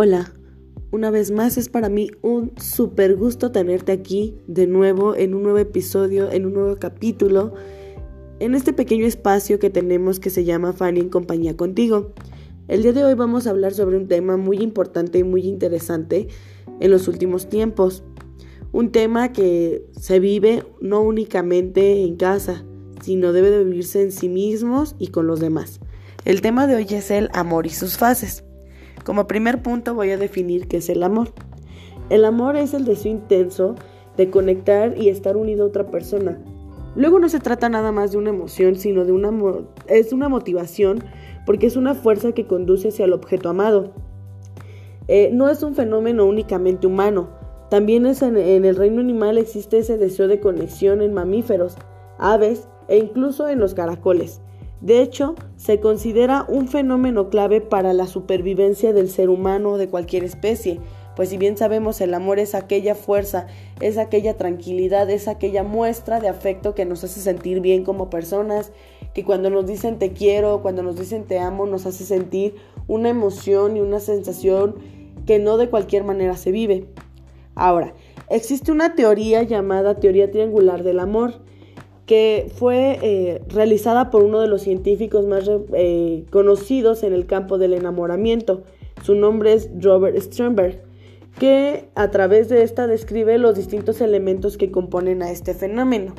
Hola, una vez más es para mí un super gusto tenerte aquí de nuevo en un nuevo episodio, en un nuevo capítulo, en este pequeño espacio que tenemos que se llama Fanny en compañía contigo. El día de hoy vamos a hablar sobre un tema muy importante y muy interesante en los últimos tiempos. Un tema que se vive no únicamente en casa, sino debe de vivirse en sí mismos y con los demás. El tema de hoy es el amor y sus fases. Como primer punto voy a definir qué es el amor. El amor es el deseo intenso de conectar y estar unido a otra persona. Luego no se trata nada más de una emoción, sino de una es una motivación porque es una fuerza que conduce hacia el objeto amado. Eh, no es un fenómeno únicamente humano. También en el reino animal existe ese deseo de conexión en mamíferos, aves e incluso en los caracoles. De hecho, se considera un fenómeno clave para la supervivencia del ser humano o de cualquier especie, pues si bien sabemos el amor es aquella fuerza, es aquella tranquilidad, es aquella muestra de afecto que nos hace sentir bien como personas, que cuando nos dicen te quiero, cuando nos dicen te amo, nos hace sentir una emoción y una sensación que no de cualquier manera se vive. Ahora, existe una teoría llamada teoría triangular del amor, que fue eh, realizada por uno de los científicos más eh, conocidos en el campo del enamoramiento. Su nombre es Robert Sternberg, que a través de esta describe los distintos elementos que componen a este fenómeno.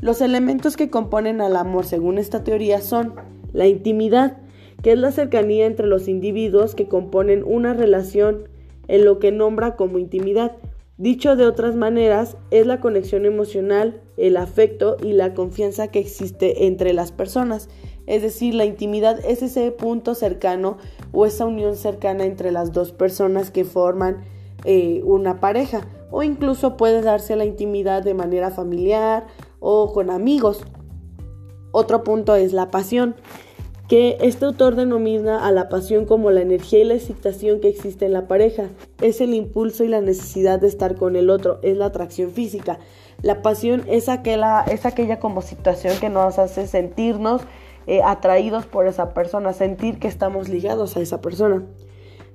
Los elementos que componen al amor, según esta teoría, son la intimidad, que es la cercanía entre los individuos que componen una relación en lo que nombra como intimidad, Dicho de otras maneras, es la conexión emocional, el afecto y la confianza que existe entre las personas. Es decir, la intimidad es ese punto cercano o esa unión cercana entre las dos personas que forman eh, una pareja. O incluso puede darse la intimidad de manera familiar o con amigos. Otro punto es la pasión que este autor denomina a la pasión como la energía y la excitación que existe en la pareja. Es el impulso y la necesidad de estar con el otro, es la atracción física. La pasión es aquella, como situación que nos hace sentirnos eh, atraídos por esa persona, sentir que estamos ligados a esa persona.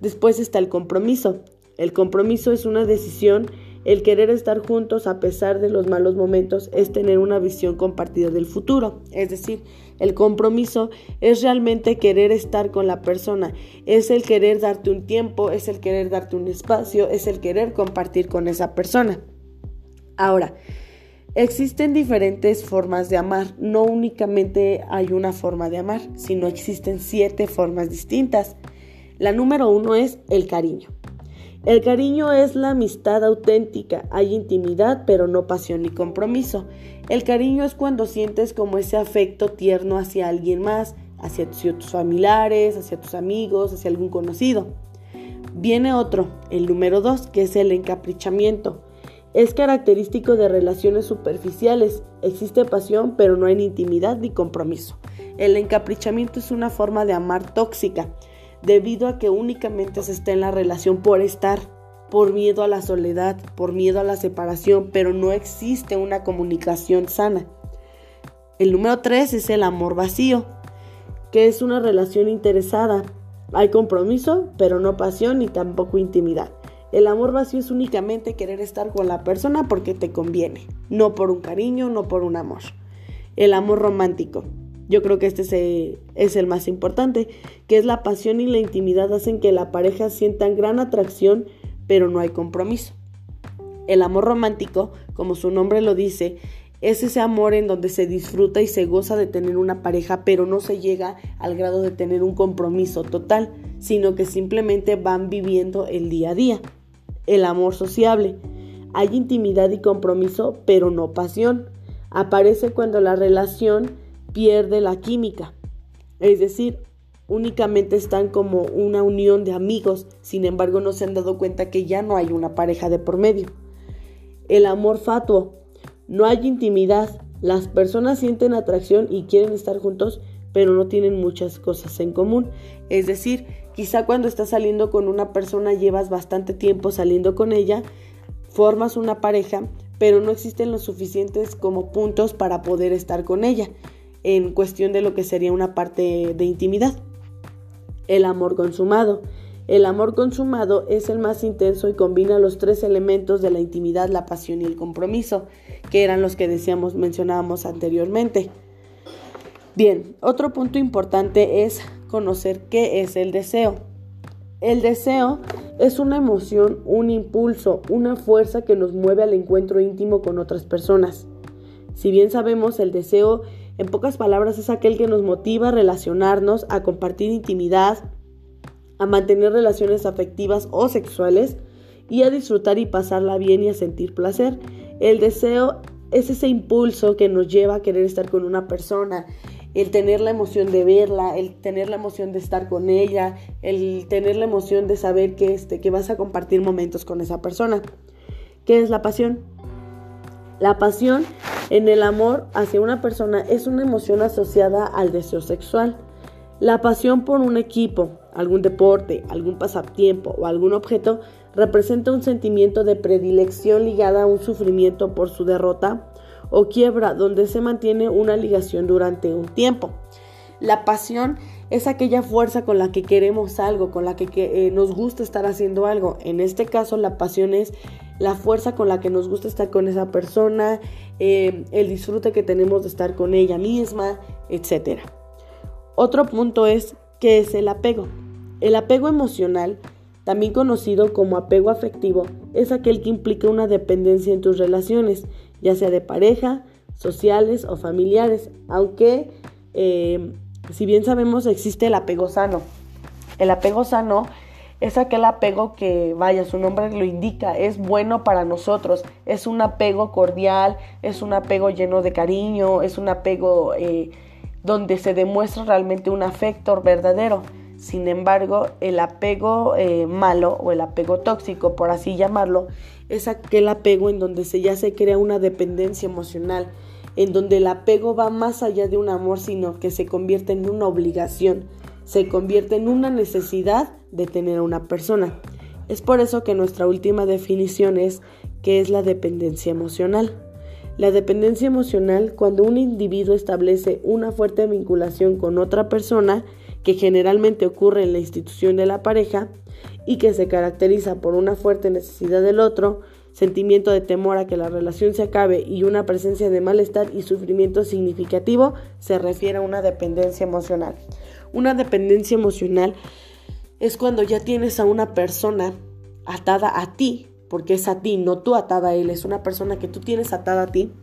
Después está el compromiso. El compromiso es una decisión el querer estar juntos a pesar de los malos momentos es tener una visión compartida del futuro. Es decir, el compromiso es realmente querer estar con la persona, es el querer darte un tiempo, es el querer darte un espacio, es el querer compartir con esa persona. Ahora, existen diferentes formas de amar. No únicamente hay una forma de amar, sino existen siete formas distintas. La número uno es el cariño. El cariño es la amistad auténtica, hay intimidad pero no pasión ni compromiso. El cariño es cuando sientes como ese afecto tierno hacia alguien más, hacia tus familiares, hacia tus amigos, hacia algún conocido. Viene otro, el número dos, que es el encaprichamiento. Es característico de relaciones superficiales. Existe pasión, pero no hay intimidad ni compromiso. El encaprichamiento es una forma de amar tóxica debido a que únicamente se está en la relación por estar, por miedo a la soledad, por miedo a la separación, pero no existe una comunicación sana. El número 3 es el amor vacío, que es una relación interesada. Hay compromiso, pero no pasión ni tampoco intimidad. El amor vacío es únicamente querer estar con la persona porque te conviene, no por un cariño, no por un amor. El amor romántico yo creo que este es el más importante, que es la pasión y la intimidad hacen que la pareja sientan gran atracción, pero no hay compromiso. El amor romántico, como su nombre lo dice, es ese amor en donde se disfruta y se goza de tener una pareja, pero no se llega al grado de tener un compromiso total, sino que simplemente van viviendo el día a día. El amor sociable. Hay intimidad y compromiso, pero no pasión. Aparece cuando la relación pierde la química. Es decir, únicamente están como una unión de amigos, sin embargo no se han dado cuenta que ya no hay una pareja de por medio. El amor fatuo. No hay intimidad. Las personas sienten atracción y quieren estar juntos, pero no tienen muchas cosas en común. Es decir, quizá cuando estás saliendo con una persona llevas bastante tiempo saliendo con ella, formas una pareja, pero no existen los suficientes como puntos para poder estar con ella en cuestión de lo que sería una parte de intimidad. El amor consumado. El amor consumado es el más intenso y combina los tres elementos de la intimidad, la pasión y el compromiso, que eran los que decíamos, mencionábamos anteriormente. Bien, otro punto importante es conocer qué es el deseo. El deseo es una emoción, un impulso, una fuerza que nos mueve al encuentro íntimo con otras personas. Si bien sabemos, el deseo, en pocas palabras, es aquel que nos motiva a relacionarnos, a compartir intimidad, a mantener relaciones afectivas o sexuales y a disfrutar y pasarla bien y a sentir placer. El deseo es ese impulso que nos lleva a querer estar con una persona, el tener la emoción de verla, el tener la emoción de estar con ella, el tener la emoción de saber que, este, que vas a compartir momentos con esa persona. ¿Qué es la pasión? La pasión en el amor hacia una persona es una emoción asociada al deseo sexual. La pasión por un equipo, algún deporte, algún pasatiempo o algún objeto representa un sentimiento de predilección ligada a un sufrimiento por su derrota o quiebra donde se mantiene una ligación durante un tiempo. La pasión es aquella fuerza con la que queremos algo, con la que, eh, nos gusta estar haciendo algo. En este caso, la pasión es la fuerza con la que nos gusta estar con esa persona, eh, el disfrute que tenemos de estar con ella misma, etc. Otro punto es qué es el apego. El apego emocional, también conocido como apego afectivo, es aquel que implica una dependencia en tus relaciones ya sea de pareja, sociales o familiares, aunque eh, si bien sabemos existe el apego sano. El apego sano es aquel apego que, vaya, su nombre lo indica, es bueno para nosotros, es un apego cordial, es un apego lleno de cariño, es un apego eh, donde se demuestra realmente un afecto verdadero. Sin embargo, el apego eh, malo o el apego tóxico, por así llamarlo, es aquel apego en donde se, ya se crea una dependencia emocional, en donde el apego va más allá de un amor, sino que se convierte en una obligación, se convierte en una necesidad de tener a una persona. Es por eso que nuestra última definición es que es la dependencia emocional. La dependencia emocional, cuando un individuo establece una fuerte vinculación con otra persona, que generalmente ocurre en la institución de la pareja y que se caracteriza por una fuerte necesidad del otro, sentimiento de temor a que la relación se acabe y una presencia de malestar y sufrimiento significativo, se refiere a una dependencia emocional. Una dependencia emocional es cuando ya tienes a una persona atada a ti, porque es a ti, no tú atada a él, es una persona que tú tienes atada a ti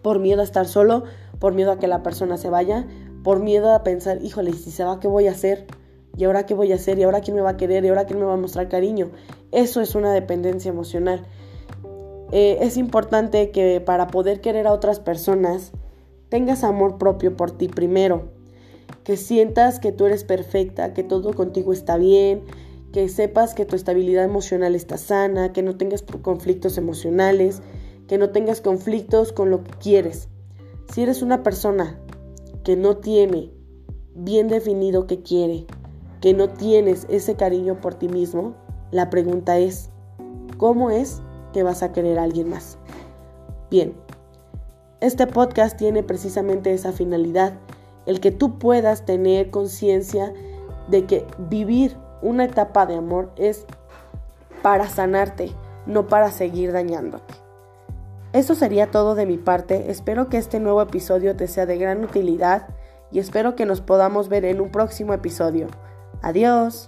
por miedo a estar solo, por miedo a que la persona se vaya, por miedo a pensar, híjole, si se va, ¿qué voy a hacer? ¿Y ahora qué voy a hacer? ¿Y ahora quién me va a querer? ¿Y ahora quién me va a mostrar cariño? Eso es una dependencia emocional. Eh, es importante que para poder querer a otras personas tengas amor propio por ti primero. Que sientas que tú eres perfecta, que todo contigo está bien, que sepas que tu estabilidad emocional está sana, que no tengas conflictos emocionales, que no tengas conflictos con lo que quieres. Si eres una persona que no tiene bien definido qué quiere, que no tienes ese cariño por ti mismo, la pregunta es, ¿cómo es que vas a querer a alguien más? Bien, este podcast tiene precisamente esa finalidad, el que tú puedas tener conciencia de que vivir una etapa de amor es para sanarte, no para seguir dañándote. Eso sería todo de mi parte. Espero que este nuevo episodio te sea de gran utilidad y espero que nos podamos ver en un próximo episodio. Adiós.